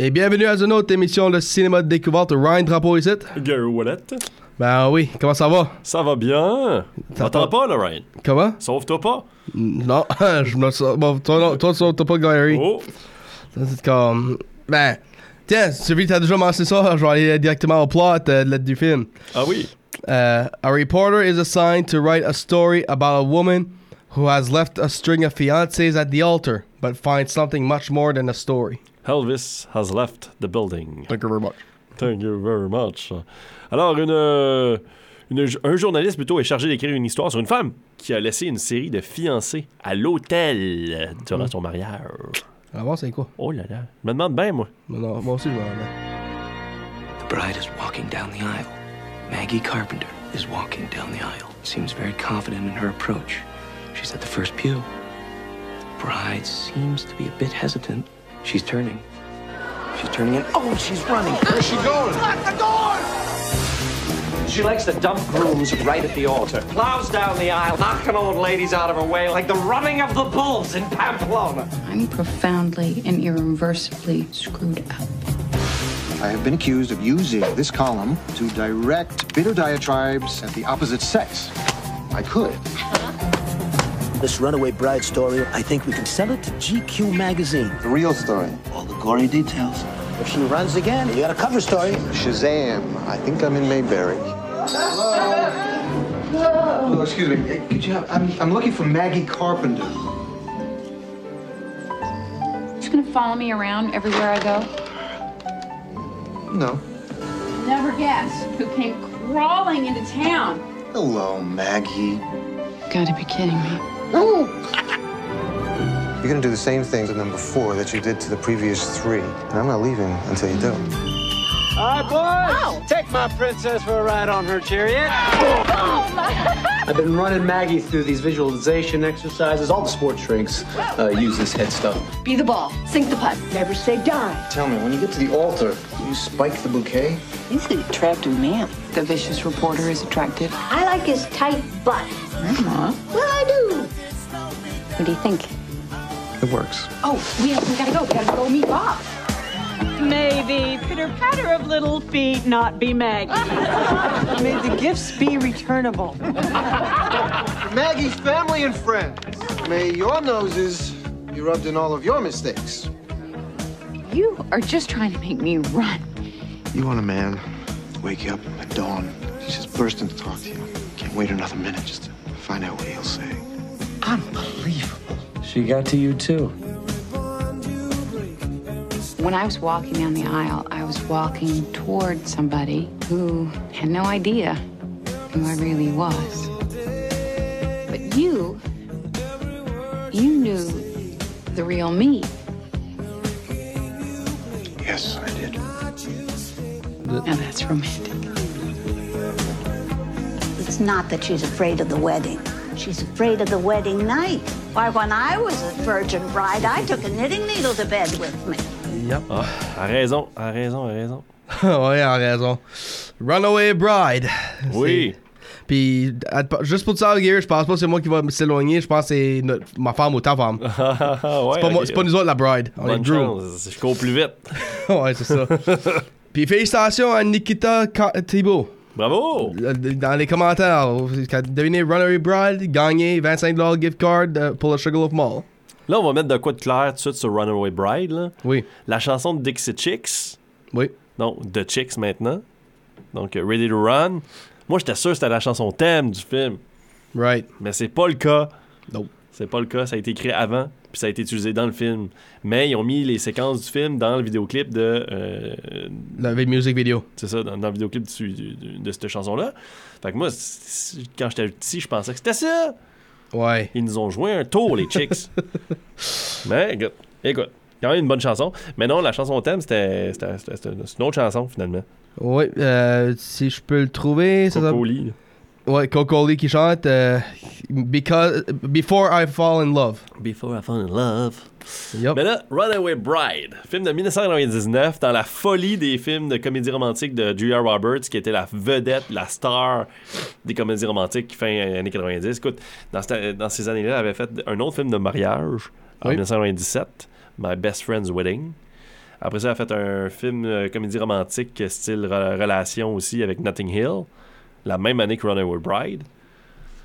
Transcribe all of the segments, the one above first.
Et bienvenue à une autre émission de cinéma de découverte. Ryan Drapeau ici. Gary Wallet. Ben oui, comment ça va? Ça va bien. T'entends pas, là, Ryan? Comment? Sauve-toi pas. Non, je me. Bon, toi, non, toi, toi, t'as pas Gary. Oh. C'est comme. Ben, tiens, tu vu que t'as déjà mentionné ça, je vais aller directement au plot euh, du film. Ah oui. Uh, a reporter is assigned to write a story about a woman who has left a string of fiancés at the altar, but finds something much more than a story. Elvis has left the building. Thank you very much. Thank you very much. Alors, une, une- un journaliste plutôt est chargé d'écrire une histoire sur une femme qui a laissé une série de fiancés à l'hôtel durant Mm. son mariage. Voir c'est quoi? Oh là là. Je me demande bien, moi. Non, non, moi aussi, je m'en remets. The bride is walking down the aisle. Maggie Carpenter is walking down the aisle. Seems very confident in her approach. She's at the first pew. Bride seems to be a bit hesitant. She's turning. She's turning in. Oh, she's running. Where's she going? Lock the door! She likes to dump grooms right at the altar. Plows down the aisle, knocking old ladies out of her way like the running of the bulls in Pamplona. I'm profoundly and irreversibly screwed up. I have been accused of using this column to direct bitter diatribes at the opposite sex. I could. This runaway bride story, I think we can sell it to GQ magazine. The real story. All the gory details. If she runs again, you got a cover story. Shazam. I think I'm in Mayberry. Hello. excuse me. Hey, Could you have, I'm, I'm looking for Maggie Carpenter. Just gonna follow me around everywhere I go? No. Never guess who came crawling into town. Hello, Maggie. You Gotta be kidding me. You're gonna do the same thing to number four that you did to the previous three. And I'm not leaving until you do. All right, boys. Take my princess for a ride on her chariot. I've been running Maggie through these visualization exercises. All the sports drinks uh, use this head stuff. Be the ball. Sink the putt. Never say die. Tell me, when you get to the altar, do you spike the bouquet? He's an attractive man. The vicious reporter is attractive. I like his tight butt. Grandma. Well, I do. What do you think? It works. Oh, we, we gotta go. We gotta go meet Bob. May the pitter patter of little feet not be Maggie. May the gifts be returnable. Maggie's family and friends. May your noses be rubbed in all of your mistakes. You are just trying to make me run. You want a man to wake you up at dawn. He's just bursting to talk to you. Can't wait another minute just to find out what he'll say. Unbelievable. She got to you too. When I was walking down the aisle, I was walking toward somebody who had no idea who I really was. But you, you knew the real me. Yes, I did. Now that's romantic. It's not that she's afraid of the wedding. She's afraid of the wedding night. Why, when I was a virgin bride, I took a knitting needle to bed with me. Yep. Ah, a raison, a raison, a raison. ouais, en raison. Runaway Bride. Oui. Puis, juste pour te dire, Gary, je pense pas que c'est moi qui va s'éloigner. Je pense que c'est notre- ma femme ou ta femme. ouais, C'est pas, moi- ok. c'est pas nous autres la bride. On est Bonne Drew. chance. Je cours plus vite. ouais, c'est ça. Puis félicitations à Nikita Thibault. Bravo! Dans les commentaires, deviné Runaway Bride, gagné 25$ gift card euh, pour le Sugarloaf Mall. Là, on va mettre de quoi de clair tout de suite sur Runaway Bride. Là. Oui, La chanson de Dixie Chicks. oui. Non, The Chicks maintenant. Donc, euh, Ready to Run. Moi, j'étais sûr que c'était la chanson thème du film. Right. Mais c'est pas le cas. Non. C'est pas le cas. Ça a été écrit avant, puis ça a été utilisé dans le film. Mais ils ont mis les séquences du film dans le vidéoclip de. euh, La music video. c'est ça, dans, dans le vidéoclip du- du- du- de cette chanson-là. Fait que moi, quand j'étais petit, je pensais que c'était ça. Ouais. Ils nous ont joué un tour, les Chicks. Mais écoute, écoute, quand même une bonne chanson. Mais non, la chanson thème, c'était une autre chanson, finalement. Ouais, euh, si je peux le trouver, ça Coco s'appelle- Lee. Ouais, Coco Lee qui chante euh, Because, Before I Fall in Love. Before I Fall in Love. Yup. Mais là, Runaway Bride, film de 1999, dans la folie des films de comédie romantique de Julia Roberts, qui était la vedette, la star des comédies romantiques fin années 90. Écoute, dans, cette- dans ces années-là, elle avait fait un autre film de mariage en Oui. 1997, My Best Friend's Wedding, Après ça, elle a fait un film euh, comédie romantique style re- relation aussi avec Notting Hill, la même année que Runaway Bride,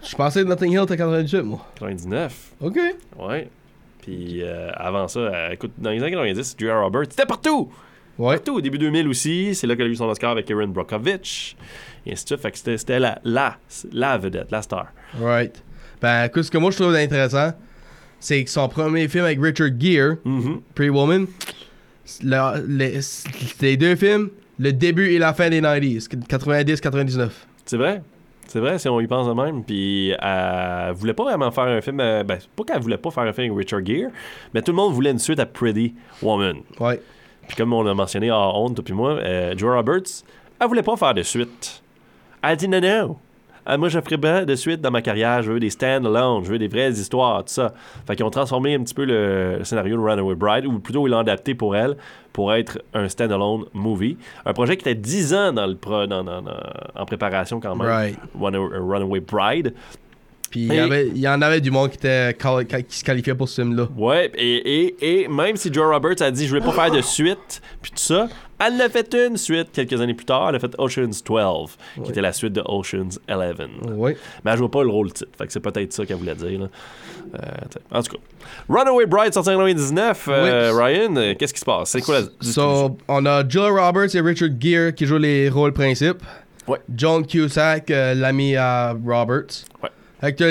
Je pensais que Notting Hill était 98, moi. 99. OK. Ouais. Puis euh, avant ça, euh, écoute, dans les années 90, Julia Roberts, c'était partout! Ouais. Partout, au début 2000 aussi, c'est là qu'elle a eu son Oscar avec Erin Brockovich, et ainsi de suite. Fait que c'était, la, la, la vedette, la star. Right. Ben, écoute, ce que moi je trouve intéressant, c'est que son premier film avec Richard Gere, Mhm. Pretty Woman, la- les, les deux films, le début et la fin des 90s, 90-99. C'est vrai. C'est vrai, si on y pense de même. Puis elle voulait pas vraiment faire un film. euh, ben, pas qu'elle voulait pas faire un film avec Richard Gere, mais tout le monde voulait une suite à Pretty Woman. Ouais. Puis comme on l'a mentionné à honte, toi puis moi, euh, Joe Roberts, elle voulait pas faire de suite. Elle a dit non, non. Ah, moi, je ferai pas de suite dans ma carrière. Je veux des stand-alone, je veux des vraies histoires, tout ça. Fait qu'ils ont transformé un petit peu le, le scénario de Runaway Bride, ou plutôt ils l'ont adapté pour elle, pour être un stand-alone movie. Un projet qui était 10 ans dans le pro- dans- dans- dans- en préparation quand même. Right. Runaway, Runaway Bride. Puis il y Et- avait- il y en avait du monde qui, était, qui se qualifiait pour ce film-là. Ouais, et, et, et même si Joe Roberts a dit je vais pas faire de suite, puis tout ça, elle l'a fait une suite quelques années plus tard. Elle a fait Ocean's 12, qui était la suite de Ocean's 11. Oui. Mais elle jouait pas le rôle titre, fait que c'est peut-être ça qu'elle voulait dire. là. Euh, en tout cas, Runaway Bride sorti en 1999. euh. Ryan, qu'est-ce qui se passe? C'est quoi la So, on a Julia Roberts et Richard Gere qui jouent les rôles principaux. Ouais. John Cusack, euh, l'ami à Roberts. Ouais. Hector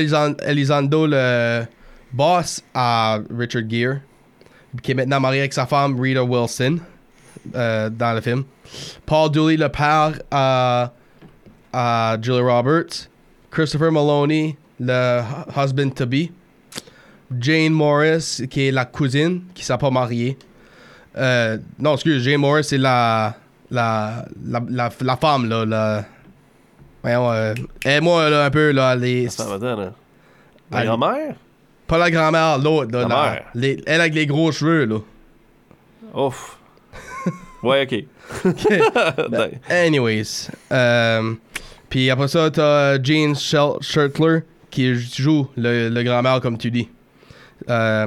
Elizondo, le boss à Richard Gere, qui est maintenant marié avec sa femme Rita Wilson euh, dans le film. Paul Dooley, le père à, Julia Roberts. Christopher Maloney, le hu- husband to be. Jane Morris, qui est la cousine, qui s'est pas mariée. Euh, non, excuse, Jane Morris, c'est la la, la, femme, là. Voyons, euh, aide-moi, là, un peu, là. Les, là. La grand-mère? pas la grand-mère, l'autre, là. La la- mère. les- elle avec les gros cheveux, là. Ouf. ouais, ok. Ben, Anyways. Euh, Puis après ça, t'as Gene Shel- Schertler qui joue le, le grand-mère, comme tu dis. Euh,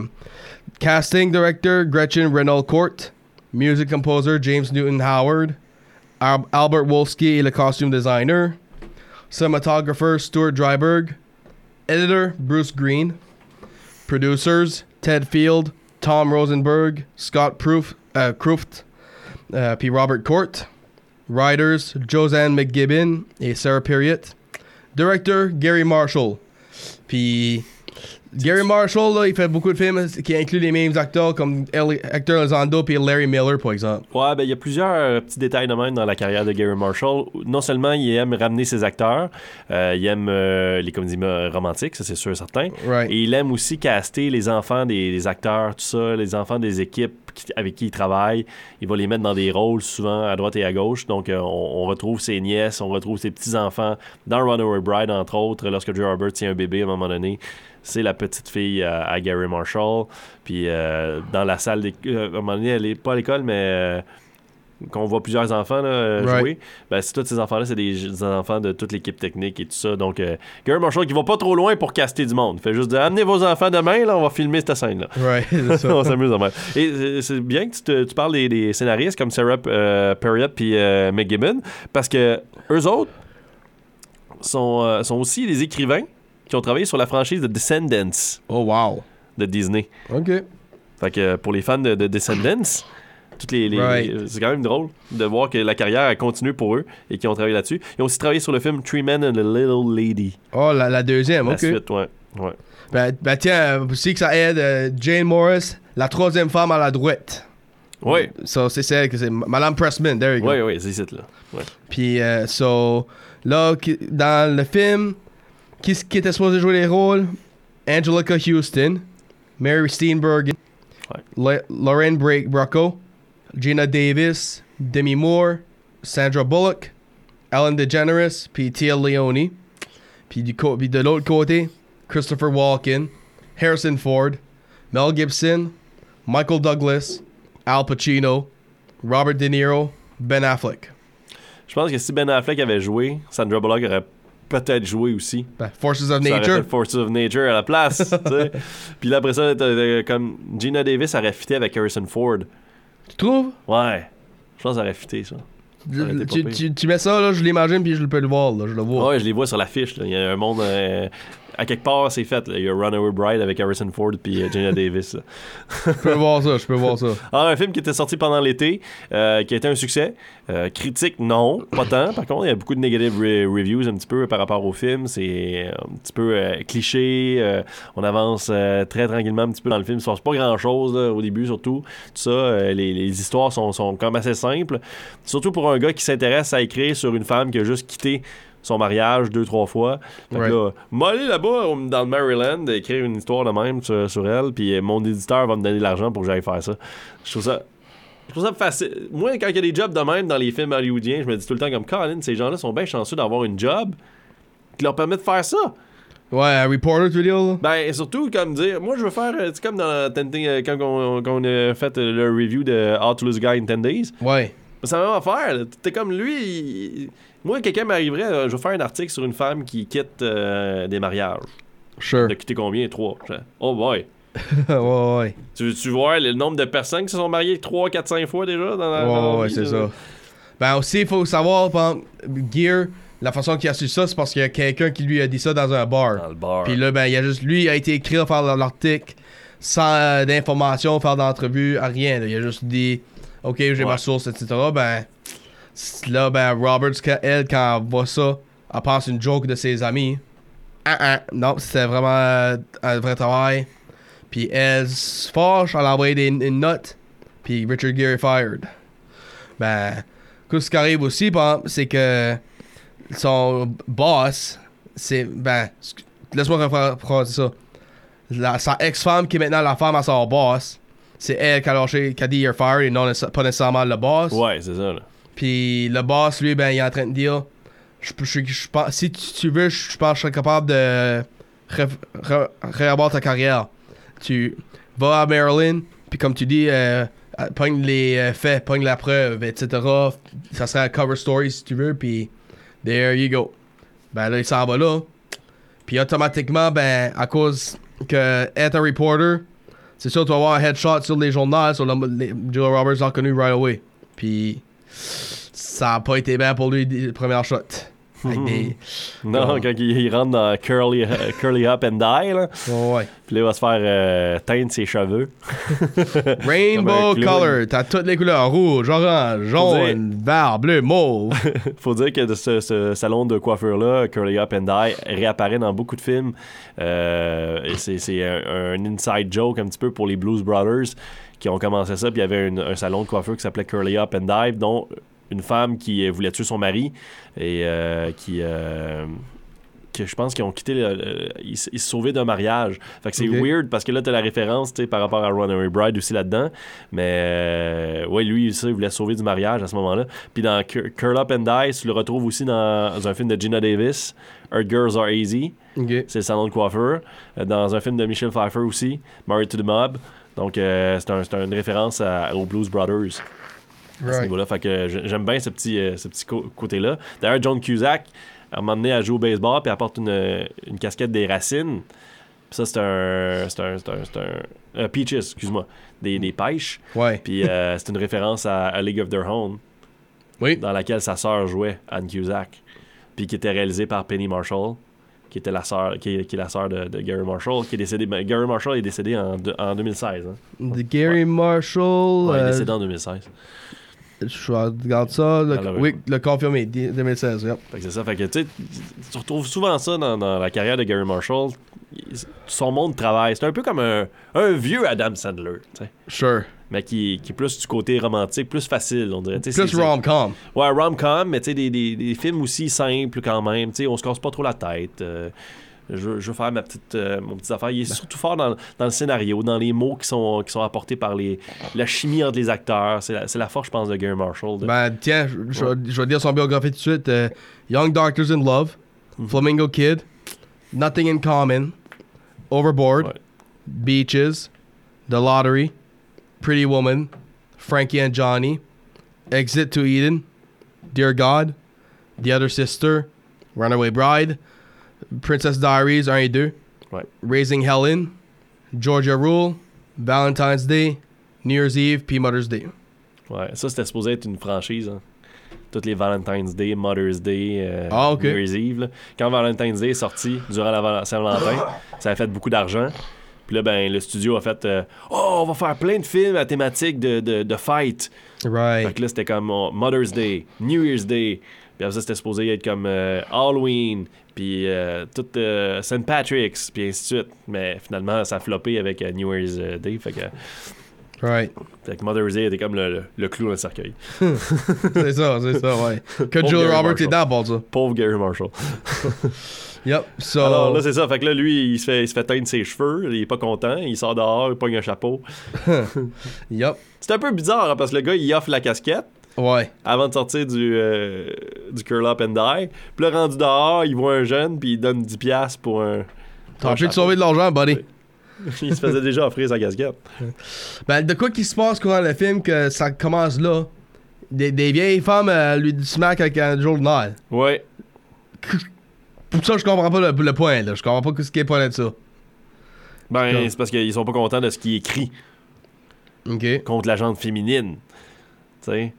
casting director Gretchen Renault Court. Music composer James Newton Howard. Al- Albert Wolski est le costume designer. Cinematographer Stuart Dryberg. Editor Bruce Green. Producers Ted Field, Tom Rosenberg, Scott Proof, euh, Cruft, euh, puis Robert Court. Writers Josanne McGibbon et Sarah Perriott. Director Gary Marshall. Puis Gary Marshall, là, il fait beaucoup de films qui incluent les mêmes acteurs comme Hector Elizondo et Larry Miller, par exemple. Ouais, ben il y a plusieurs euh, petits détails de même dans la carrière de Gary Marshall. Non seulement il aime ramener ses acteurs, euh, il aime euh, les comédies romantiques, ça c'est sûr et certain. Right. Et il aime aussi caster les enfants des, des acteurs, tout ça, les enfants des équipes avec qui il travaille. Il va les mettre dans des rôles souvent à droite et à gauche. Donc euh, on, retrouve ses nièces, on retrouve ses petits-enfants dans Runaway Bride, entre autres, lorsque Joe Roberts tient un bébé à un moment donné. C'est la petite fille à, Gary Marshall. Puis euh, dans la salle, euh, à un moment donné, elle est pas à l'école, mais qu'on voit plusieurs enfants là, Right. jouer, ben, c'est tous ces enfants-là, c'est des, des enfants de toute l'équipe technique et tout ça. Donc, euh, Gary Marshall qui va pas trop loin pour caster du monde. Fait juste dire, amenez vos enfants demain, là, on va filmer cette scène-là. Right, on s'amuse en même. Et euh, c'est bien que tu, te- tu parles des, des scénaristes comme Sarah euh, Perriott puis euh, McGibbon, parce que eux autres sont, euh, sont aussi des écrivains qui ont travaillé sur la franchise de Descendants Oh, wow. de Disney. OK. Fait que pour les fans de, de Descendants, toutes les, les- Right. c'est quand même drôle de voir que la carrière a continué pour eux et qu'ils ont travaillé là-dessus. Ils ont aussi travaillé sur le film Three Men and a Little Lady. Oh, la, la deuxième, La OK. suite, ouais. ouais. Ben, ben tiens, aussi que ça aide euh, Jane Morris, la troisième femme à la droite. Ouais. So, c'est celle que c'est Madame Pressman, there you go. Ouais, ouais, c'est ici, là. Ouais. Puis, euh, so, là, dans le film, qui, qui était supposé jouer les rôles? Angelica Houston, Mary Steenburgen, Ouais. La- Lauren Bra- Bracco, Gina Davis, Demi Moore, Sandra Bullock, Ellen DeGeneres, puis Tia Leone. Puis, du puis de l'autre côté, Christopher Walken, Harrison Ford, Mel Gibson, Michael Douglas, Al Pacino, Robert De Niro, Ben Affleck. Je pense que si Ben Affleck avait joué, Sandra Bullock aurait peut-être joué aussi. Ben, Forces of Ça Nature. Forces of Nature à la place. Puis là, après ça, comme Gina Davis aurait fité avec Harrison Ford Tu trouves? Ouais. Je pense que ça aurait fité, ça. Tu, tu- tu mets ça, là, je l'imagine, puis je peux le voir, là, je le vois. Ouais, je les vois sur l'affiche. là. Il y a un monde. euh, à quelque part, c'est fait. là. Il y a Runaway Bride avec Harrison Ford puis euh, Gina Davis. Je peux voir ça, je peux voir ça. Alors, un film qui était sorti pendant l'été, euh, qui a été un succès. Euh, critique, non, pas tant. Par contre, il y a beaucoup de negative re- reviews un petit peu par rapport au film. C'est un petit peu euh, cliché. euh, on avance euh, très tranquillement un petit peu dans le film. Il se passe pas grand-chose au début, surtout. Tout ça, euh, les, les histoires sont, sont quand même assez simples. Surtout pour un gars qui s'intéresse à écrire sur une femme qui a juste quitté son mariage deux, trois fois. Fait que là, m'aller là-bas au- dans le Maryland, écrire une histoire de même sur, sur elle, puis euh, mon éditeur va me donner de l'argent pour que j'aille faire ça. Je trouve ça. Je trouve ça facile. Moi, quand il y a des jobs de même dans les films hollywoodiens, je me dis tout le temps comme Colin, ces gens-là sont bien chanceux d'avoir une job qui leur permet de faire ça. Ouais, un reporter, tu veux dire, là? Ben, surtout, comme dire, moi, je veux faire, euh, c'est comme dans euh, quand on, quand on a fait euh, le review de How to Lose a Guy in 10 Days. Ouais. C'est la même affaire. T'es comme lui. il- Moi, quelqu'un m'arriverait, euh, je vais faire un article sur une femme qui quitte euh, des mariages. Sure. De quitter combien? Trois. Oh boy. ouais, ouais. Tu veux-tu voir le nombre de personnes qui se sont mariées 3, 4, 5 fois déjà dans la. Ouais, ouais, c'est ça. Ben aussi, il faut savoir, par Gear, la façon qu'il a su ça, c'est parce qu'il y a quelqu'un qui lui a dit ça dans un bar. Dans le bar. Puis là, ben, il y a juste lui, il a été écrit à faire l'article sans euh, d'informations, faire d'entrevue, à rien. là. Il a juste dit, OK, j'ai Ouais. ma source, etc. Ben, là, ben, Roberts, elle, quand elle voit ça, elle pense une joke de ses amis. Ah, ah, non, c'était vraiment euh, un vrai travail. Puis elle se fâche, elle a envoyé des, une note. Puis Richard Gere est fired. Ben, ce qui arrive aussi, c'est que son boss, c'est. Ben, laisse-moi refaire ça. La- sa ex-femme, qui est maintenant la femme à son boss, c'est elle qui a lâché, qui a dit you're fired et non pas nécessairement le boss. Ouais, c'est ça, là. Puis le boss, lui, ben, il est en train de dire je, je, je si tu, veux, je, pense que je serais capable de ré- ré- réavoir ta carrière. Tu vas à Maryland, puis comme tu dis, euh, pogne les euh, faits, pogne la preuve, etc. Ça serait un cover story si tu veux, puis there you go. Ben là, il s'en va là. Puis automatiquement, ben, à cause que être un reporter, c'est sûr, tu vas avoir un headshot sur les journaux, sur le, les, Julia Roberts l'a reconnu right away. Puis ça a pas été bien pour lui, le premier shot. Des... Non, quand il, il rentre dans Curly, euh, curly Up and Die, là. Ouais, ouais. Puis là, il va se faire euh, teindre ses cheveux. Rainbow color, t'as toutes les couleurs rouge, orange, jaune, vert, bleu, mauve. Faut dire que ce, ce salon de coiffure-là, Curly Up and Die, réapparaît dans beaucoup de films. Euh, c'est c'est un, un inside joke un petit peu pour les Blues Brothers qui ont commencé ça. Puis il y avait une- un salon de coiffure qui s'appelait Curly Up and Die, dont une femme qui euh, voulait tuer son mari et euh, qui. euh, que je pense qu'ils ont quitté le- le- ils, se sauvaient d'un mariage. Fait que c'est weird parce que là, t'as la référence par rapport à Runaway Bride aussi là-dedans. Mais euh, ouais, lui, ça, il voulait se sauver du mariage à ce moment-là. Puis dans Cur- Curl Up and Die, tu le retrouves aussi dans un film de Gina Davis, Our Girls Are Easy. C'est le salon de coiffeur. Dans un film de Michelle Pfeiffer aussi, Married to the Mob. Donc, euh, c'est un- c'est une référence à- aux Blues Brothers à ce niveau-là. Fait que je- j'aime bien ce petit, euh, ce petit co- côté-là. D'ailleurs, John Cusack, à un moment donné, elle joue au baseball puis elle porte une, une casquette des racines. Puis ça, c'est un. C'est un. C'est un. c'est un- euh, Peaches, excuse-moi. Des, des pêches. Ouais. Puis euh, c'est une référence à, à League of Their Own, Oui. dans laquelle sa sœur jouait, Anne Cusack. Puis qui était réalisée par Penny Marshall, qui était la sœur, qui, est- qui est la sœur de, de Gary Marshall, qui est décédé. ben, Gary Marshall est décédé en, deux- en 2016. hein. De Gary Marshall. Ouais, il est euh, décédé en 2016. Je regarde ça. le- Alors, oui, le confirmé, 2016. yep. Fait que c'est ça. Fait que tu retrouves souvent ça dans, dans la carrière de Gary Marshall. Son monde de travail. C'est un peu comme un, un vieux Adam Sandler, tu sais. Sure. Mais qui, qui est plus du côté romantique, plus facile, on dirait. Plus rom-com. Ouais, rom-com, mais tu sais, des, des, des films aussi simples quand même. Tu sais, on se casse pas trop la tête. euh, je, veux- faire ma petite, euh, mon petite affaire. Il est surtout fort dans, dans le scénario, dans les mots qui sont, qui sont apportés par les, la chimie entre les acteurs. C'est la, force, je pense, de Gary Marshall. de- Ben, tiens, je, je vais- je vais dire son biographie tout de suite. euh, Young Doctors in Love, Mhm. Flamingo Kid, Nothing in Common, Overboard, Ouais. Beaches, The Lottery, Pretty Woman, Frankie and Johnny, Exit to Eden, Dear God, The Other Sister, Runaway Bride, Princess Diaries 1 et 2, Ouais. Raising Helen, Georgia Rule, Valentine's Day, New Year's Eve, puis Mother's Day. Ouais, ça, c'était supposé être une franchise. Hein. Toutes les Valentine's Day, Mother's Day, euh, Ah. New Year's Eve. là. Quand Valentine's Day est sorti, durant la Val- Saint-Valentin, ça a fait beaucoup d'argent. Puis là, ben, le studio a fait euh, Oh, on va faire plein de films à thématique de, de, de fight. Right. Fait que là, c'était comme oh, Mother's Day, New Year's Day. Puis après ça, c'était supposé être comme euh, Halloween, puis euh, tout euh, St. Patrick's, puis ainsi de suite. Mais finalement, ça a floppé avec euh, New Year's Day. Fait que, Right. fait que Mother's Day était comme le, le- le clou dans le cercueil. c'est ça, c'est ça, ouais. Que Gary Roberts est dans pour ça. Pauvre Gary Marshall. Yep. So, Alors là, c'est ça. Fait que là, lui, il se fait, il se fait teindre ses cheveux. Il est pas content. Il sort dehors, il pogne un chapeau. yep. C'est un peu bizarre hein, parce que le gars, il offre la casquette Ouais. avant de sortir du, euh, du curl up and die. Puis là, rendu dehors, il voit un jeune, puis il donne 10$ pour un. T'as envie de sauver de l'argent, buddy. il se faisait déjà offrir sa casquette. Ben, de quoi qui se passe courant le film que ça commence là? Des, des vieilles femmes euh, lui smack avec un journal. Ouais. Pour ça, je comprends pas le, le point, là. Je comprends pas ce qui est point de ça. Ben, Comme- c'est parce qu'ils sont pas contents de ce qui est écrit OK. contre la gente féminine. Tu sais?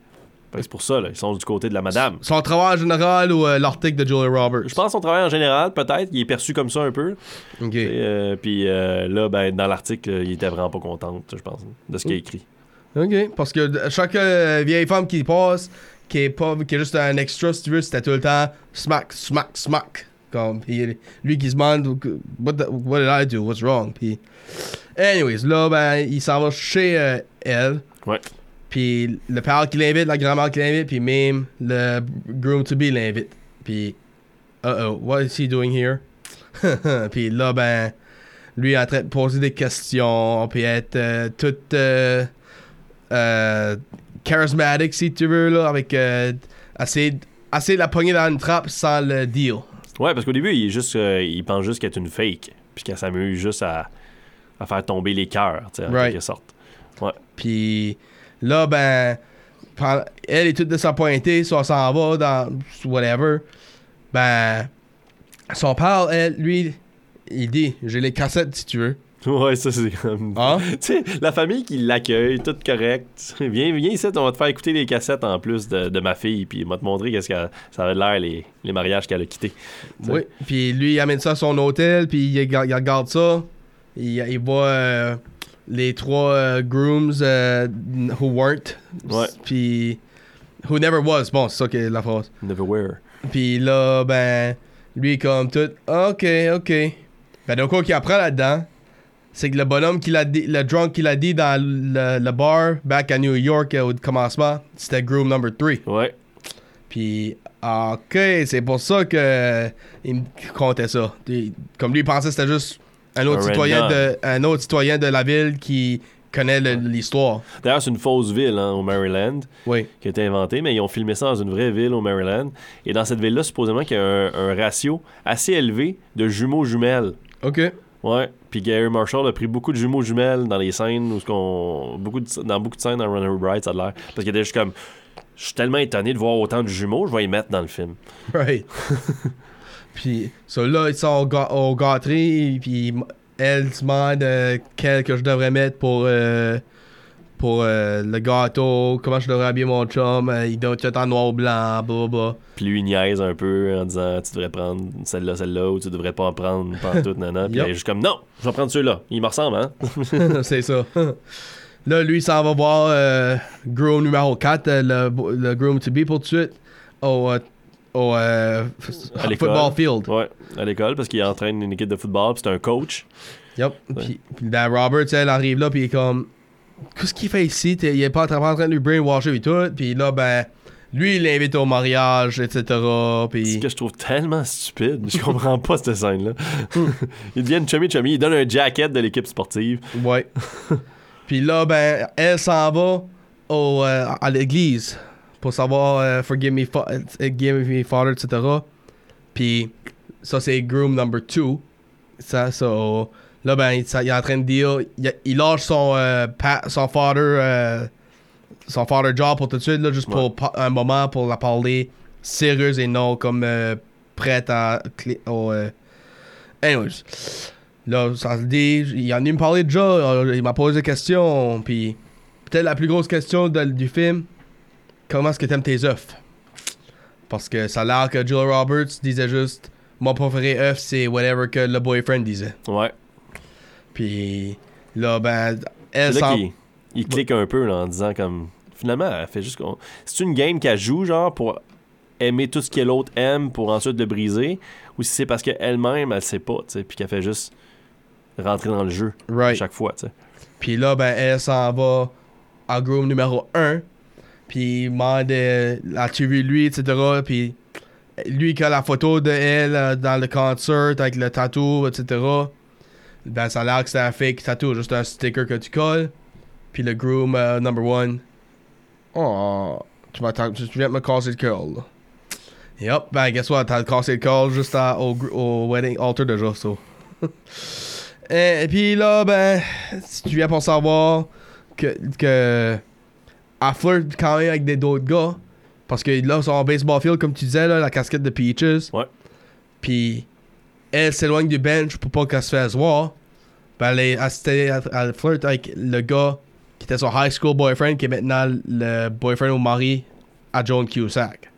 C'est pour ça, là. Ils sont du côté de la madame. Son travail en général ou euh, l'article de Julia Roberts? Je pense que son travail en général, peut-être, il est perçu comme ça un peu. OK. Et, euh, puis euh, là, ben, dans l'article, il était vraiment pas contente, je pense, de ce qu'il a écrit. OK. Parce que chaque vieille femme qui passe, qui est pas qui est juste un extra, si tu veux, c'était tout le temps smack, smack, smack. Comme, puis lui qui se demande what, the- what did I do, what's wrong? Puis, anyways, là, ben, il s'en va chez elle. Ouais. Puis le père qui l'invite, la grand-mère qui l'invite, puis même le groom-to-be l'invite. Puis, uh-oh, what is he doing here? puis là, ben, lui est en train de poser des questions, puis être euh, tout euh, euh, charismatique, si tu veux, là, avec euh, assez, assez de la poignée dans une trappe sans le deal. Ouais, parce qu'au début, il, est juste, il pense juste qu'elle est une fake, puis qu'elle s'amuse juste à, à faire tomber les cœurs, tu sais, en Right. quelque sorte. Ouais. Puis là, ben, elle est toute désappointée, soit s'en va dans whatever. Ben, son père, elle, lui, il dit J'ai les cassettes si tu veux. Ouais, ça, c'est comme. Hein? tu sais, la famille qui l'accueille, tout correct. Viens, viens ici, on va te faire écouter les cassettes en plus de, de ma fille, puis on va te montrer qu'est-ce que ça avait l'air, les, les mariages qu'elle a quittés. Oui. Puis lui, il amène ça à son hôtel, puis il, il regarde ça. Il, il voit euh, les trois euh, grooms euh, who weren't. Ouais. Puis. Who never was. Bon, c'est ça qui est la phrase. Neverwhere. Puis là, ben, lui, comme tout, ok, ok. Ben, donc, quoi qu'il apprend là-dedans, c'est que le bonhomme qui l'a dit, le drunk qui l'a dit dans le, le bar, back à New York euh, au commencement, c'était Groom number 3. Ouais. Puis, ok, c'est pour ça que il me comptait ça. Comme lui, il pensait que c'était juste un autre, citoyen de, un autre citoyen de la ville qui connaît l'histoire. D'ailleurs, c'est une fausse ville hein, au Maryland Oui. qui a été inventée, mais ils ont filmé ça dans une vraie ville au Maryland. Et dans cette ville-là, supposément qu'il y a un, un ratio assez élevé de jumeaux jumelles. Ok. Ouais. Puis Gary Marshall a pris beaucoup de jumeaux jumelles dans les scènes où ce qu'on beaucoup de- dans beaucoup de scènes dans Runner Bright, ça a l'air. Parce qu'il était juste comme je suis tellement étonné de voir autant de jumeaux, je vais y mettre dans le film. Right. puis, so là, ils sont au, gâterie, puis elle demande euh, quel que je devrais mettre pour, euh, pour euh, le gâteau, comment je devrais habiller mon chum, il doit être en noir ou blanc, blablabla. Puis lui il niaise un peu en disant tu devrais prendre celle-là, celle-là, ou tu devrais pas en prendre pantoute, nana. Puis Yep. elle est juste comme non, je vais prendre ceux-là. Il me ressemble, hein? c'est ça. là, lui, il s'en va voir euh, groom numéro 4, euh, le, le groom to be pour tout de suite, au, euh, au euh, À football field. Ouais, à l'école, parce qu'il entraîne une équipe de football, puis c'est un coach. Yep. Puis, Dan Roberts, elle arrive là, puis il est comme, qu'est-ce qu'il fait ici? Il est pas en train de lui brainwasher et tout. Puis là, ben, lui, il l'invite au mariage, etc. Ce Puis, que je trouve tellement stupide. Je comprends pas cette scène-là. Ils deviennent chummy chummy. Ils donnent un jacket de l'équipe sportive. ouais. puis là, ben, elle s'en va au, euh, à l'église pour savoir euh, Forgive me, fa- euh, give me, Father, etc. Puis, ça, c'est groom number 2. Ça, so, là, ben, il, ça- il est en train de dire, il, il lâche son, euh, pa- son father, euh, son father job pour tout de suite, là, juste pour pa- un moment pour la parler sérieuse et non comme euh, prête à. au, Anyways. Là, ça se dit, il en a me parler déjà, il m'a posé des questions, puis peut-être la plus grosse question de- du film, comment est-ce que t'aimes tes œufs? Parce que ça a l'air que Julia Roberts disait juste, mon préféré œuf, c'est whatever que le boyfriend disait. Ouais. Puis là, ben, elle là qu'il il clique un peu là, en disant comme. Finalement, elle fait juste. qu'on- C'est une game qu'elle joue, genre, pour aimer tout ce que l'autre aime pour ensuite le briser, ou si c'est parce qu'elle-même, elle sait pas, tu sais, puis qu'elle fait juste rentrer dans le jeu Right. chaque fois, tu sais. Puis là, ben, elle s'en va en groom numéro 1. Puis il demande, euh, as-tu vu lui, etc. Puis lui qui a la photo de elle euh, dans le concert avec le tatou, etc. Ben, ça a l'air que c'est un fake tattoo, juste un sticker que tu colles. Puis le groom euh, number 1. Oh, tu, tu viens de me casser le cœur, là. Yep, ben, guess what? T'as cassé le cœur juste à- au, au wedding altar déjà, so. Et, et puis là, ben, si tu viens pour savoir que, que elle flirte quand même avec des d'autres gars. Parce que là, sur baseball field, comme tu disais, là, la casquette de Peaches. Ouais. Puis elle s'éloigne du bench pour pas qu'elle se fasse voir. Ben, elle, est- elle, elle- flirte avec le gars qui était son high school boyfriend, qui est maintenant le boyfriend ou mari à Joan Cusack.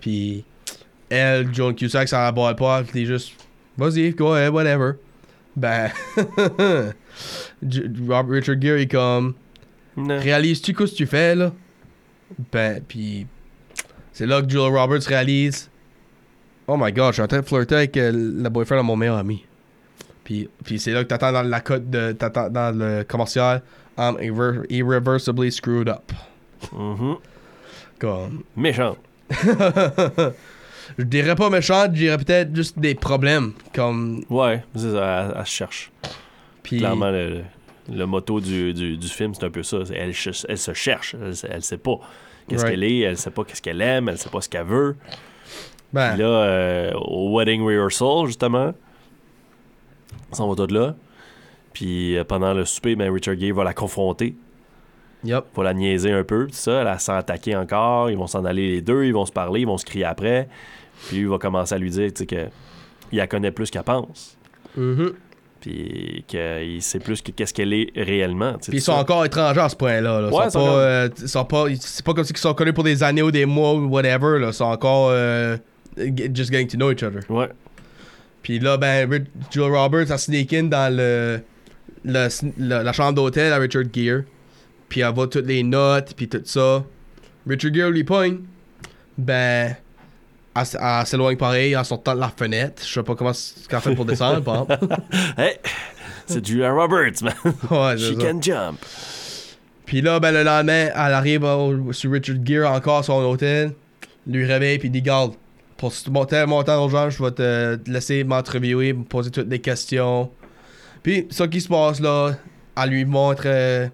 Puis elle, Joan Cusack, ça la boit pas. Puis elle est juste, vas-y, go ahead, whatever. Ben, Robert Richard Gere est comme. Réalises-tu quoi ce que tu fais là? Ben, puis c'est là que Julia Roberts réalise, oh my god, je suis en train de flirter avec euh, le boyfriend de mon meilleur ami. Puis, puis c'est là que t'attends dans la cote de, t'attends dans le commercial, I'm irre- irreversibly screwed up. Mhm. Comme, Méchant. je dirais pas méchant, je dirais peut-être juste des problèmes. Comme, Ouais, c'est ça, elle, elle se cherche. puis, Clairement, le, le motto du, du, du film, c'est un peu ça. Elle, se cherche. Elle, elle sait pas qu'est-ce Right. qu'elle est, elle sait pas qu'est-ce qu'elle aime, elle sait pas ce qu'elle veut. ben, Puis là, euh, au wedding rehearsal, justement, ils s'en va de là. Puis euh, pendant le souper, ben, Richard Gere va la confronter, yep. va la niaiser un peu, tout ça. Elle va s'attaquer encore. Ils vont s'en aller les deux, ils vont se parler, ils vont se crier après. Puis lui, il va commencer à lui dire tu sais, que il la connaît plus qu'elle pense. Mhm. Puis qu'il sait plus que qu'est-ce qu'elle est réellement. Puis ils sont ça. encore étrangers à ce point-là. Là. Ils Ouais, sont pas, euh, sont pas, c'est pas comme si ils sont connus pour des années ou des mois ou whatever. Là. Ils sont encore euh, just getting to know each other. Ouais. Puis là, ben, Ri- Julia Roberts a sneak in dans le, le- le- la chambre d'hôtel à Richard Gere. Puis elle voit toutes les notes, puis tout ça. Richard Gere lui pogne. Ben, elle, s'éloigne pareil en sortant de la fenêtre. Je sais pas comment qu'elle fait pour descendre, par exemple. Hey, c'est Julia Roberts, man. Ouais, She ça. can jump. Puis là, ben, le lendemain, elle arrive au- sur Richard Gere encore sur son hôtel, lui réveille, puis dit Garde, pour ce mon- montant d'argent, je vais te te laisser m'interviewer, me poser toutes les questions. Puis, ce qui se passe là, elle lui montre euh,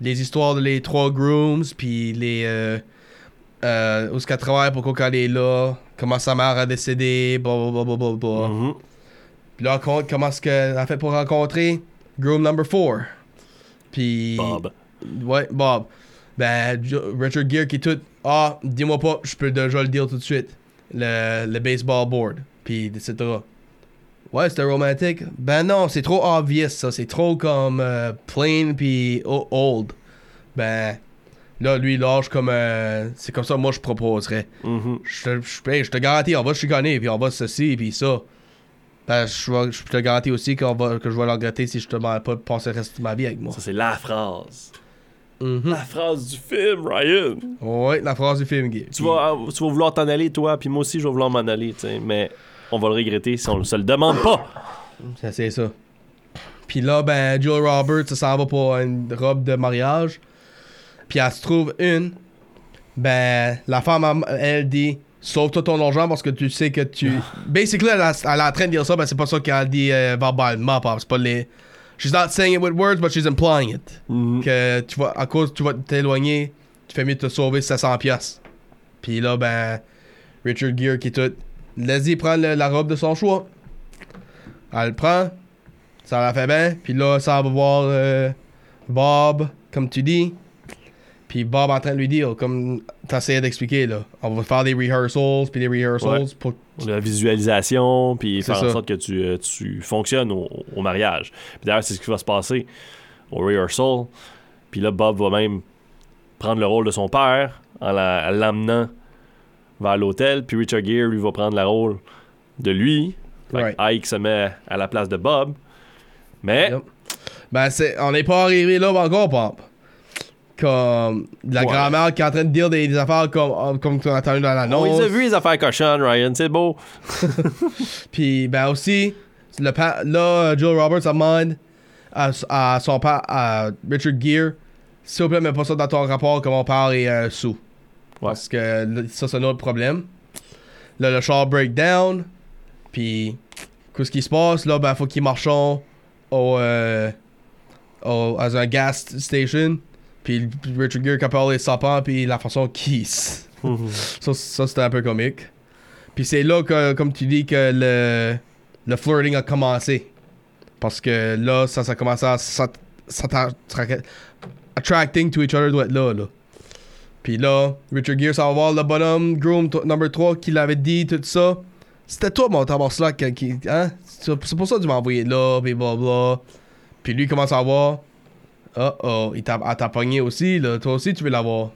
les histoires de les trois grooms, puis les. Euh, euh, où est-ce qu'elle travaille, pourquoi qu'elle est là, comment sa mère a décédé, blablabla. Blah, blah, blah, blah. Mhm. Puis là, compte comment est-ce qu'elle a fait pour rencontrer groom number 4. Puis. Bob. Ouais, Bob. Ben, Richard Gere qui est tout. Ah, dis-moi pas, je peux déjà le dire tout de suite. Le, le baseball board. Puis, etc. Ouais, c'était romantique. Ben non, c'est trop obvious, ça. C'est trop comme euh, plain puis old. Ben, là, lui, il lâche comme. euh, c'est comme ça, moi, je proposerais. Mhm. Je te, je, hey, je te garantis, on va chicaner, puis on va ceci, puis ça. Ben, je, vais- je te garantis aussi qu'on va, que je vais le regretter si je te demande pas de passer le reste de ma vie avec moi. Ça, c'est la phrase. Mhm. La phrase du film, Ryan. Ouais, la phrase du film, Guy. Tu vas, tu vas vouloir t'en aller, toi, puis moi aussi, je vais vouloir m'en aller, tu sais. Mais on va le regretter si on ne se le demande pas. Ça, C'est ça. Puis là, ben, Joel Roberts, ça s'en va pour une robe de mariage. Puis elle se trouve une. Ben, la femme, elle, dit Sauve-toi ton argent parce que tu sais que tu. Basically, elle, elle est en train de dire ça, ben, c'est pas ça qu'elle dit euh, verbalement. C'est pas les. She's not saying it with words, but she's implying it. Mhm. Que tu vas, à cause tu vas t'éloigner, tu fais mieux de te sauver 700$. piastres. Puis là, ben, Richard Gere qui est tout. Laisse-y prendre le- la robe de son choix. Elle le prend. Ça la fait bien. Puis là, ça va voir euh, Bob, comme tu dis. Puis Bob en train de lui dire, comme t'essayais d'expliquer, là. On va faire des rehearsals, puis des rehearsals Ouais. pour. La visualisation, puis faire en ça. sorte que tu, euh, tu fonctionnes au, au mariage. Puis d'ailleurs, c'est ce qui va se passer au rehearsal. Puis là, Bob va même prendre le rôle de son père en la- en l'amenant vers l'hôtel. Puis Richard Gere, lui, va prendre le rôle de lui. Fait que Right. Ike se met à la place de Bob. Mais, Yep. Ben, c'est, on n'est pas arrivé là encore, Pomp. Comme la Ouais. grand-mère qui est en train de dire des, des affaires comme, comme on a entendu dans on l'annonce. les a vu les affaires cochonnes, Ryan, c'est beau. Puis, ben aussi, le là, Joel Roberts demande à, à son père, à Richard Gere, s'il vous plaît, mets pas ça dans ton rapport que mon père est euh, sous. Parce que ça, c'est un autre problème. Là, le char break down. Puis, qu'est-ce qui se passe? Là, ben, faut qu'ils marchent au, euh, au, à un gas station. Puis, Richard Gere qui a parlé sapin, puis la façon qu'il. ça, ça c'était un peu comique. Puis c'est là que, comme tu dis, que le, le flirting a commencé. Parce que là, ça, ça a commencé à s'attra- attracting to each other doit être là, là. Puis là, Richard Gere, ça va voir le bonhomme, Groom number 3, qui l'avait dit, tout ça. C'était toi, mon tabac slack, qui, hein? C'est pour ça que tu m'as envoyé là, puis blablabla. Puis lui, il commence à voir. Oh oh, il t'a elle t'a pogné aussi, là. Toi aussi, tu veux l'avoir.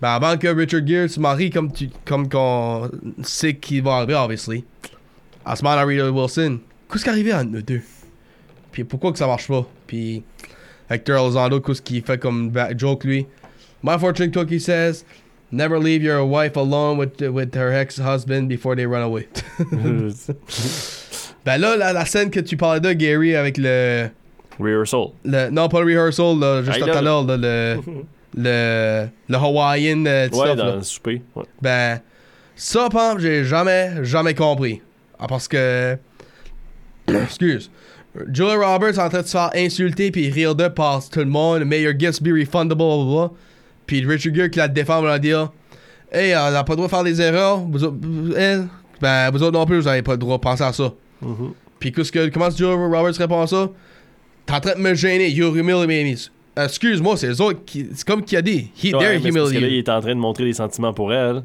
Ben avant que Richard Gere se marie, comme tu, comme qu'on sait qu'il va arriver, obviously. Ce moment-là, Rita Wilson. Qu'est-ce qui est arrivé entre nous deux? Puis pourquoi que ça marche pas? Puis Hector Elizondo, qu'est-ce qu'il fait comme joke, lui? My fortune cookie says, never leave your wife alone with, with her ex-husband before they run away. ben là, la, la scène que tu parlais de, Gary, avec le... Rehearsal. le non, pas le rehearsal, là, juste tout à l'heure, le, le, le Hawaiian euh, Ouais, stuff, dans là. le souper. ouais. Ben, ça, Pam, j'ai jamais, jamais compris. Ah, parce que. Excuse. Julia Roberts est en train de se faire insulter puis rire de par tout le monde. May your gifts be refundable, blablabla. Puis Richard Gere qui la défend va dire Hey, elle n'a pas le droit de faire des erreurs. Vous elle, ben, vous autres non plus, vous n'avez pas le droit de penser à ça. Mhm. Puis qu'est-ce que, comment Julia Roberts répond à ça? T'es en train de me gêner. You're humiliating me. Excuse-moi, c'est les autres qui. C'est comme qui a dit. He, Ouais, they're mais c'est parce que là, il est en train de montrer des sentiments pour elle.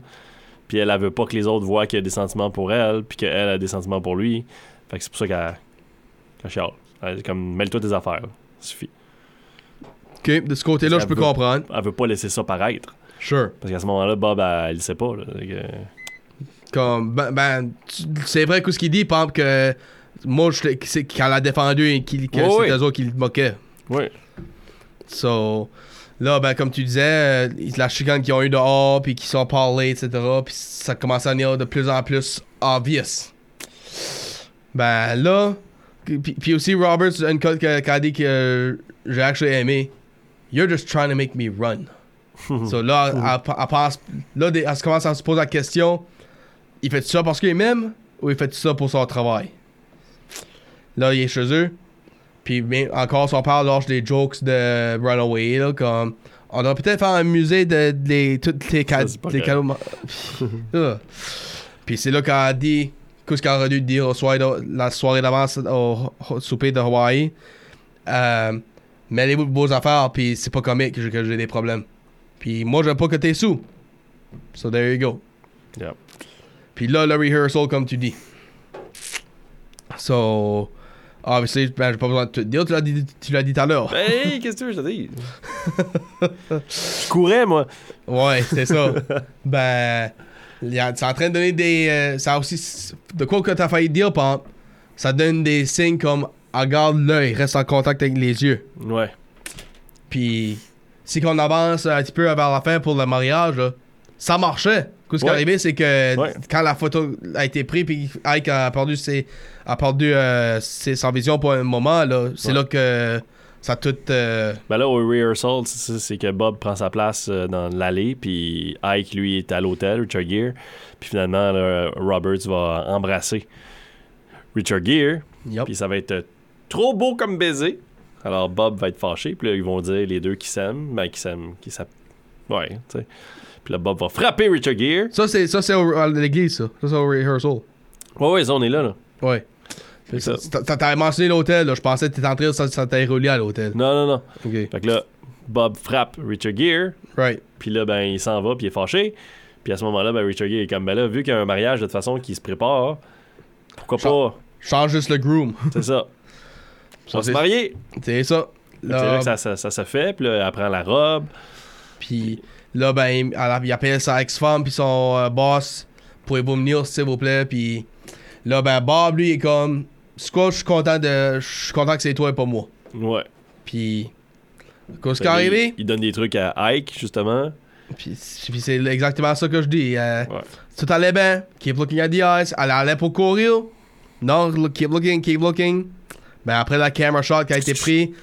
Puis elle, elle veut pas que les autres voient qu'il y a des sentiments pour elle. Puis qu'elle a des sentiments pour lui. Fait que c'est pour ça qu'elle. qu'elle chiale. Elle comme, mêle-toi tes affaires. Ça suffit. Ok, de ce côté-là, je peux veut- comprendre. Elle veut pas laisser ça paraître. Sure. Parce qu'à ce moment-là, Bob, elle, le sait pas. là. Que- Comme, ben, ben, c'est vrai que ce qu'il dit, par exemple, que moi, je, c'est qu'elle a défendu et qu'il, que ouais. eux autres qui le moquaient. Ouais. So, là, ben, comme tu disais, euh, la chicane qu'ils ont eu dehors, puis qu'ils sont parlé, etc., puis ça commence à devenir de plus en plus obvious. Ben, là, puis, aussi, Roberts, une code qui a qui dit que j'ai actually aimé. You're just trying to make me run. so là, elle, elle pense, là, elle commence à se poser la question il fait ça parce qu'il m'aime ou il fait ça pour son travail? Là, il est chez eux. Puis bien, encore, son père lâche des jokes de Runaway, là, comme. On devrait peut-être faire un musée de, de les, toutes les, ca- les cadeaux. Puis c'est là qu'elle a dit qu'est-ce qu'elle aurait dû dire au soir de- la soirée d'avance au, au souper de Hawaii. Euh, Mêlez-vous de vos affaires, puis c'est pas comique que j'ai des problèmes. Puis moi, j'aime pas que t'es sous. So there you go. Yep. Puis là, le rehearsal, comme tu dis. So, obviously, ben, j'ai pas besoin de te dire, tu l'as dit, tu l'as dit tout à l'heure. Hey, qu'est-ce que tu veux que je te dise? Je courais, moi. Ouais, c'est ça. ben, c'est en train de donner des. euh, ça aussi. De quoi que t'as failli dire, par ça donne des signes comme ah, regarde l'œil, reste en contact avec les yeux. Ouais. Puis, si qu'on avance un petit peu vers la fin pour le mariage, là, ça marchait. Ce qui est arrivé, c'est que Ouais. quand la photo a été prise, puis Ike a perdu, ses, a perdu euh, ses, sa vision pour un moment, là, c'est Ouais. là que ça a tout. euh, Ben là, au rehearsal, c'est que Bob prend sa place euh, dans l'allée, puis Ike, lui, est à l'hôtel, Richard Gere. Puis finalement, là, Roberts va embrasser Richard Gere. Yup. Puis ça va être trop beau comme baiser. Alors Bob va être fâché, puis là, ils vont dire les deux qui s'aiment, ben qui s'aiment, qui s'aiment. Ouais, tu sais. Puis là, Bob va frapper Richard Gere. Ça, c'est, ça, c'est au- à l'église, ça. Ça, c'est au rehearsal. Ouais, ouais, ça, on est là, là. Ouais. Fait ça. T'as- mentionné l'hôtel, là. Je pensais que t'étais en train de ça, relié à l'hôtel. Non, non, non. Ok. Fait que là, Bob frappe Richard Gere. Right. Puis là, ben, il s'en va, puis il est fâché. Puis à ce moment-là, ben, Richard Gere est comme, ben là, vu qu'il y a un mariage de toute façon qui se prépare, pourquoi pas? Change juste le groom. C'est ça. On va se marier. C'est ça. C'est là que ça, ça, ça se fait, puis là, elle prend la robe. Puis là, ben, il, elle- il appelle sa ex-femme puis son euh, boss. Pouvez-vous venir, s'il vous plaît? Puis là, ben, Bob, lui, il est comme. C'est quoi, je suis content de. Je suis content que c'est toi et pas moi. Ouais. Puis. Qu'est-ce qui est que arrivé? Il, donne des trucs à Ike, justement. Puis, puis c'est exactement ça que je dis. euh, Ouais. Tout allait bien. Keep looking at the eyes. Elle allait pour courir. Non, look- keep looking, keep looking. Ben après la camera shot qui a été pris.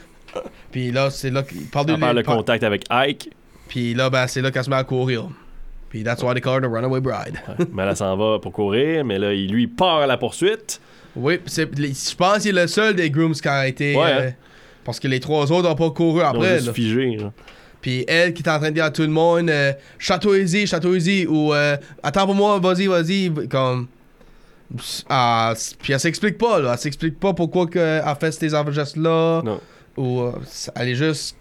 Puis là, c'est là qu'il parle de le par- contact avec Ike. Puis là, ben c'est là qu'elle se met à courir. Puis that's why they call her the runaway bride. mais elle s'en va pour courir, mais là, il lui part à la poursuite. Oui, je pense qu'il est le seul des grooms qui a été. Ouais, euh, hein. Parce que les trois autres n'ont pas couru Ils après. là. figé. là. Puis elle qui est en train de dire à tout le monde euh, Château-y, Château-y ou euh, Attends pour moi, vas-y, vas-y. Comme. Ah, puis elle s'explique pas, là. Elle s'explique pas pourquoi que elle fait ces gestes-là. Non. Ou euh, elle est juste.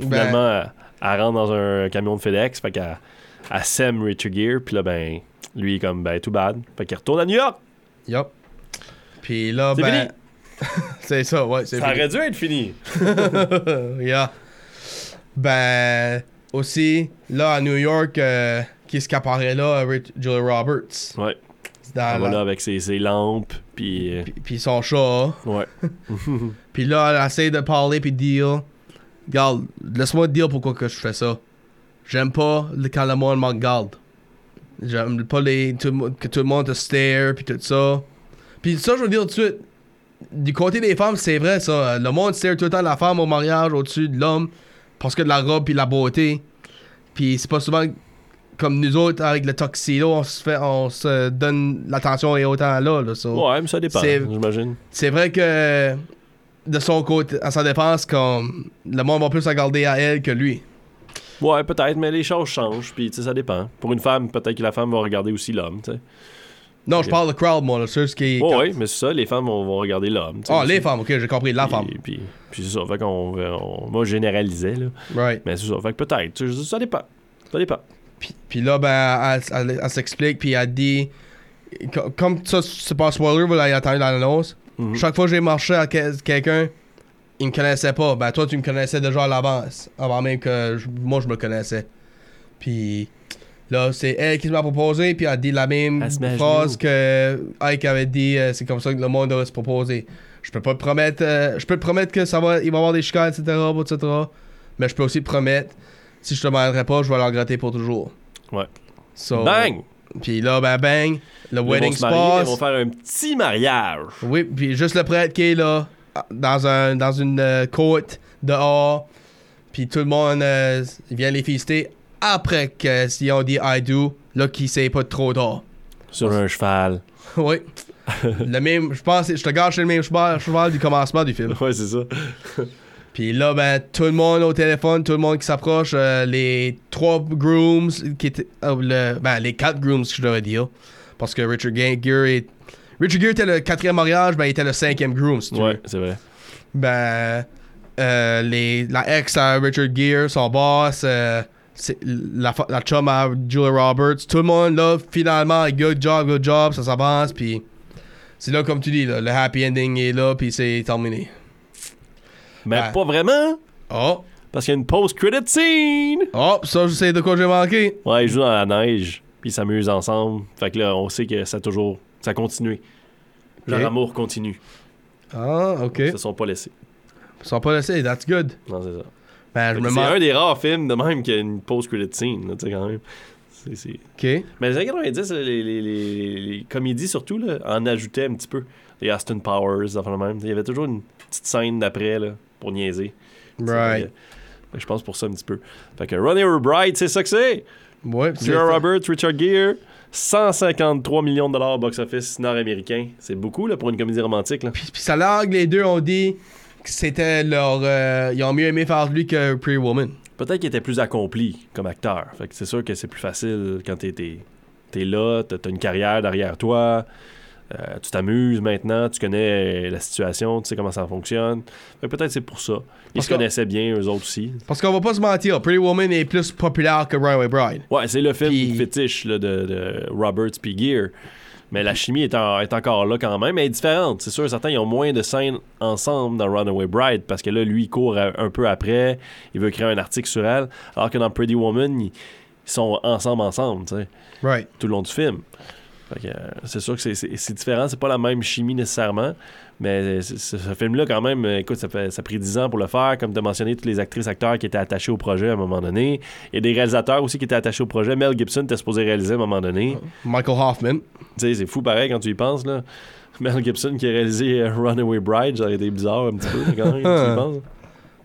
ben, Finalement, elle, rentre dans un camion de FedEx, fait qu'elle elle sème Richard Gere, puis là, ben, lui, il est comme, ben, too bad. Fait qu'il retourne à New York. Yup. Puis là, C'est ben. c'est ça, ouais, c'est Ça fini. aurait dû être fini. yeah. Ben, aussi, là, à New York, euh, qu'est-ce qui apparaît là? Rich- Julia Roberts. Ouais. Dans Elle va la- là avec ses, ses lampes, puis... euh, Puis son chat. ouais. Puis là, elle essaie de parler puis de Regarde, laisse-moi te dire pourquoi que je fais ça. J'aime pas le- quand le monde me regarde. J'aime pas les, tout que tout le monde te stare puis tout ça. Puis ça, je veux dire tout de suite. Du côté des femmes, c'est vrai ça. Le monde stare tout le temps la femme au mariage au-dessus de l'homme parce que de la robe puis de la beauté. Puis c'est pas souvent comme nous autres avec le tuxedo, on se fait, on se donne l'attention et autant là. Ouais, mais ça dépend, j'imagine. c'est vrai que de son côté, à sa défense, comme le monde va plus regarder à elle que lui. Ouais, peut-être, mais les choses changent, puis ça dépend. Pour une femme, peut-être que la femme va regarder aussi l'homme, tu sais. Non, je parle de crowd, moi, là, ceux qui. Ouais, ouais, mais c'est ça, les femmes vont, vont regarder l'homme. Ah, les femmes, ok, j'ai compris, la femme. Puis, c'est ça, fait qu'on... on- moi, je généralisais, là. Right. Mais c'est ça, fait que peut-être, ça dépend. Ça dépend. Puis là, ben, elle, elle- elle s'explique, puis elle dit. co- Comme ça, c'est pas un spoiler, vous l'avez entendu dans l'annonce. Mhm. Chaque fois que j'ai marché à que- quelqu'un, il me connaissait pas. Ben, toi, tu me connaissais déjà à l'avance, avant même que je- moi, je me connaissais. Puis là, c'est elle qui m'a proposé, puis elle dit la même phrase que Ike avait dit euh, c'est comme ça que le monde devrait se proposer. Je peux pas te promettre, euh, je peux te promettre que ça va, il va y avoir des chicanes, etc., etc. Mais je peux aussi te promettre, si je te demanderai pas, je vais le regretter pour toujours. Ouais. So, Bang! Puis là, ben bang, le Ils wedding se ils vont faire un petit mariage. Oui, puis juste le prêtre qui est là, dans, un, dans une euh, côte dehors. Puis tout le monde euh, vient les féliciter après que si on dit I do, là qui c'est pas trop tard. Sur un cheval. oui. le même, je pense, je te gâche le même cheval, cheval du commencement du film. Ouais, c'est ça. Puis là, ben, tout le monde au téléphone, tout le monde qui s'approche, euh, les trois grooms, qui étaient, euh, le- ben, les quatre grooms, je devrais dire. Parce que Richard Gere est. Richard Gere était le quatrième mariage, ben, il était le cinquième groom, si tu Ouais, veux. c'est vrai. Ben, euh, les, la ex à Richard Gere, son boss, c'est la, la chum à Julia Roberts, tout le monde, là, finalement, good job, good job, ça s'avance, puis c'est là, comme tu dis, là, le happy ending est là, puis c'est terminé. Mais Ah. pas vraiment, Oh! parce qu'il y a une post-credit scene. Oh, ça, je sais de quoi j'ai manqué. Ouais, ils jouent dans la neige, puis ils s'amusent ensemble. Fait que là, on sait que ça a toujours. Ça a continué. Leur amour continue. Ah, ok. Ils se sont pas laissés. Ils sont pas laissés, that's good. Non, c'est ça. Ben, C'est un des rares films de même qui a une post-credit scene, là, tu sais, quand même. C'est- c'est- Ok. Mais les années 90, les, les, les, les comédies surtout, là, en ajoutaient un petit peu. Les Austin Powers, enfin le même. Il y avait toujours une petite scène d'après, là, pour niaiser. Right. Fait que Je pense pour ça un petit peu. Fait que Bride, c'est ça que c'est. Ouais. Roberts, Richard Gere, 153 millions de dollars box-office nord-américain. C'est beaucoup là, pour une comédie romantique. Là. Puis, puis ça l'air que les deux ont dit que c'était leur. euh, ils ont mieux aimé faire lui que Pretty Woman. Peut-être qu'il était plus accompli comme acteur. Fait que c'est sûr que c'est plus facile quand t'es, t'es, t'es là, t'as, t'as une carrière derrière toi, euh, tu t'amuses maintenant, tu connais la situation, tu sais comment ça fonctionne. Peut-être c'est pour ça. Ils Parce se connaissaient bien, eux autres aussi. Parce qu'on va pas se mentir, Pretty Woman est plus populaire que Runaway Bride. Ouais, c'est le film fétiche là, de, de Roberts puis Gere. Mais la chimie est, en- est encore là quand même, mais elle est différente. C'est sûr, certains, ils ont moins de scènes ensemble dans Runaway Bride parce que là, lui, il court à- un peu après, il veut créer un article sur elle, alors que dans Pretty Woman, ils, ils sont ensemble, ensemble, tu sais, Right. tout le long du film. Euh, c'est sûr que c'est- différent, c'est pas la même chimie nécessairement, mais ce film-là, quand même, euh, écoute, ça, fait, ça a pris 10 ans pour le faire. Comme tu as mentionné, toutes les actrices, acteurs qui étaient attachés au projet à un moment donné. Il y a des réalisateurs aussi qui étaient attachés au projet. Mel Gibson était supposé réaliser à un moment donné. Michael Hoffman. Tu sais, c'est fou pareil quand tu y penses, là. Mel Gibson qui a réalisé euh, Runaway Bride, ça aurait été bizarre un petit peu, quand même, quand tu y penses.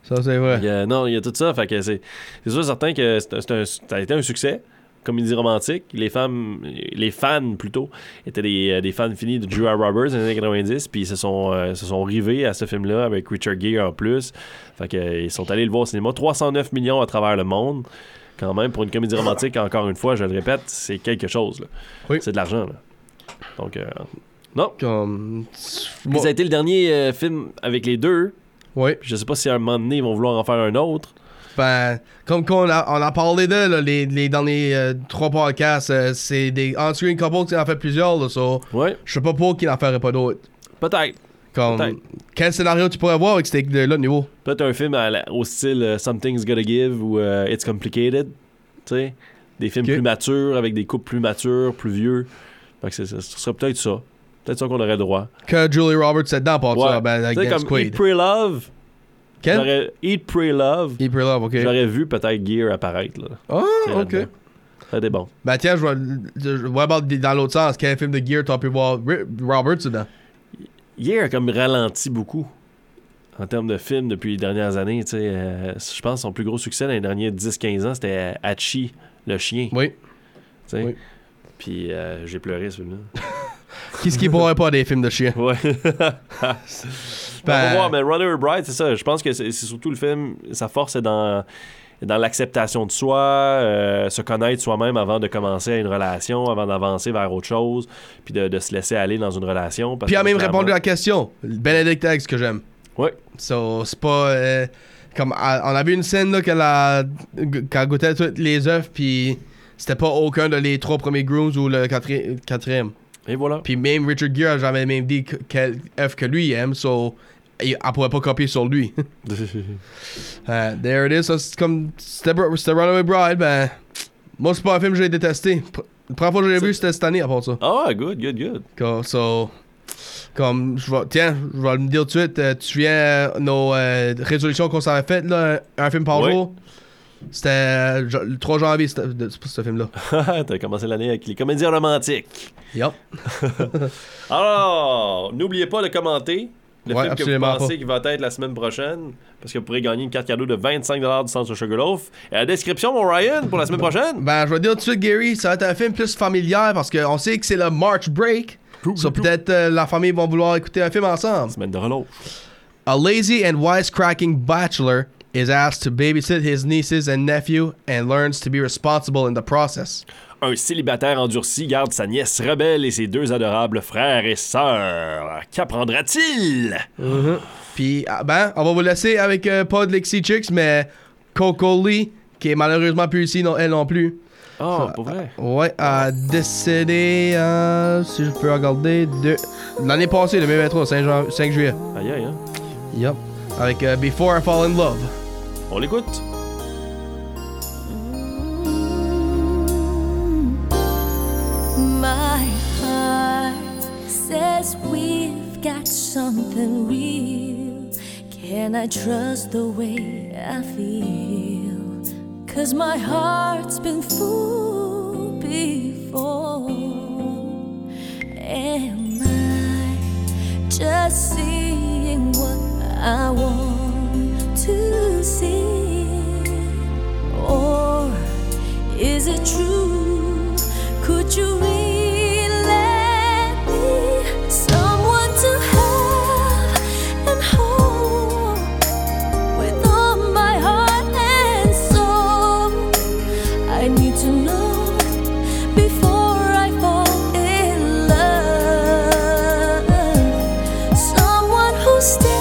Ça, c'est vrai. Euh, non, il y a tout ça. Fait que c'est sûr certain que ça a été un succès. Comédie romantique. Les femmes, les fans plutôt, étaient des, euh, des fans finis de Julia Roberts dans les années 90, puis ils se sont, euh, se sont rivés à ce film-là avec Richard Gere en plus. Fait que, euh, ils sont allés le voir au cinéma. 309 millions à travers le monde. Quand même, pour une comédie romantique, encore une fois, je le répète, c'est quelque chose. Oui. C'est de l'argent. Donc, euh, non. Comme. Ça a été le dernier euh, film avec les deux. Oui. Je sais pas si à un moment donné, ils vont vouloir en faire un autre. Ben, comme qu'on a, on a parlé de là, les, les, dans les euh, trois podcasts, euh, c'est des on-screen couples qui en fait plusieurs, là, so, Ouais, je sais pas pour qui n'en ferait pas d'autres. peut-être. Comme, quel scénario tu pourrais voir avec ces deux-là de niveau? Peut-être un film à la- au style euh, Something's Gotta Give ou It's Complicated. Tu sais, des films plus matures, avec des couples plus matures, plus vieux. Fait que ce serait peut-être ça. Peut-être ça qu'on aurait droit. Que Julie Roberts est dedans, pour Ouais. ça, ben, Tu sais, against comme Eat, Quaid. Pray, Love. Quel? Eat, Pray, Love. Eat, Pray, Love, ok. J'aurais vu peut-être Gear apparaître. Là, Ah, sais, ok. Ça été bon. Ben tiens, je about dans l'autre sens. Quel film de Gear t'as pu voir? Roberts dedans? Gear a comme ralenti beaucoup en termes de films depuis les dernières années. euh, je pense que son plus gros succès dans les derniers 10-15 ans, c'était Hachi, le chien. Oui. Puis euh, j'ai pleuré ce film-là. Qui pourrait pas des films de chien? Ouais. Ben- On va voir, mais Runner Bride, c'est ça. Je pense que c'est surtout le film, sa force est dans, dans l'acceptation de soi, euh, se connaître soi-même avant de commencer une relation, avant d'avancer vers autre chose, puis de, de se laisser aller dans une relation. parce Puis elle a même répondu à la question. Benedict Eggs que j'aime. Ouais. So, c'est pas. euh, comme, elle- on a vu une scène là qu'elle a, qu'elle goûtait tous les œufs, puis c'était pas aucun de les trois premiers grooms ou le quatri- quatrième. Et voilà. Puis même Richard Gere a jamais même dit que- quel œuf que lui aime, so elle pourrait pas copier sur lui. Euh, there it is. C'est comme. C'était Runaway Bride, ben. Moi, c'est pas un film que j'ai détesté. La première fois que j'ai vu, c'était cette année à part ça. Ah, good, good, good. Comme, so, comme, je vais, tiens, je vais le dire tout de suite. euh, tu te souviens euh, nos euh, résolutions qu'on s'avait faites, là, un film par jour? C'était euh, le 3 janvier, c'est pas ce film-là. T'as commencé l'année avec les comédies romantiques. Yup. Alors, n'oubliez pas de commenter le Ouais, film que vous pensez qui va être la semaine prochaine, parce que vous pourrez gagner une carte cadeau de 25$ du centre Sugarloaf. Et la description, mon Ryan, pour la semaine prochaine. Ben, je vais dire tout de suite, Gary, ça va être un film plus familial parce qu'on sait que c'est le March Break. So, peut-être euh, la famille va vouloir écouter un film ensemble. Semaine de relâche. A lazy and wisecracking bachelor is asked to babysit his nieces and nephew and learns to be responsible in the process. Un célibataire endurci garde sa nièce rebelle et ses deux adorables frères et sœurs. Qu'apprendra-t-il? Puis, ah, ben, on va vous laisser avec euh, pas de Lexi Chicks, mais Coco Lee, qui est malheureusement plus ici, non, elle non plus. Ah, pour vrai? Ouais, a décédé, euh, si je peux regarder, de l'année passée, le 23, 5, jan- 5 juillet. Aïe, aïe, hein? Yup. Avec euh, Before I Fall in Love. On l'écoute? My heart says we've got something real. Can I trust the way I feel? Cause my heart's been fooled before. Am I just seeing what I want to see? Or is it true? Could you really let me someone to have and hold with all my heart and soul? I need to know before I fall in love. Someone who'll stay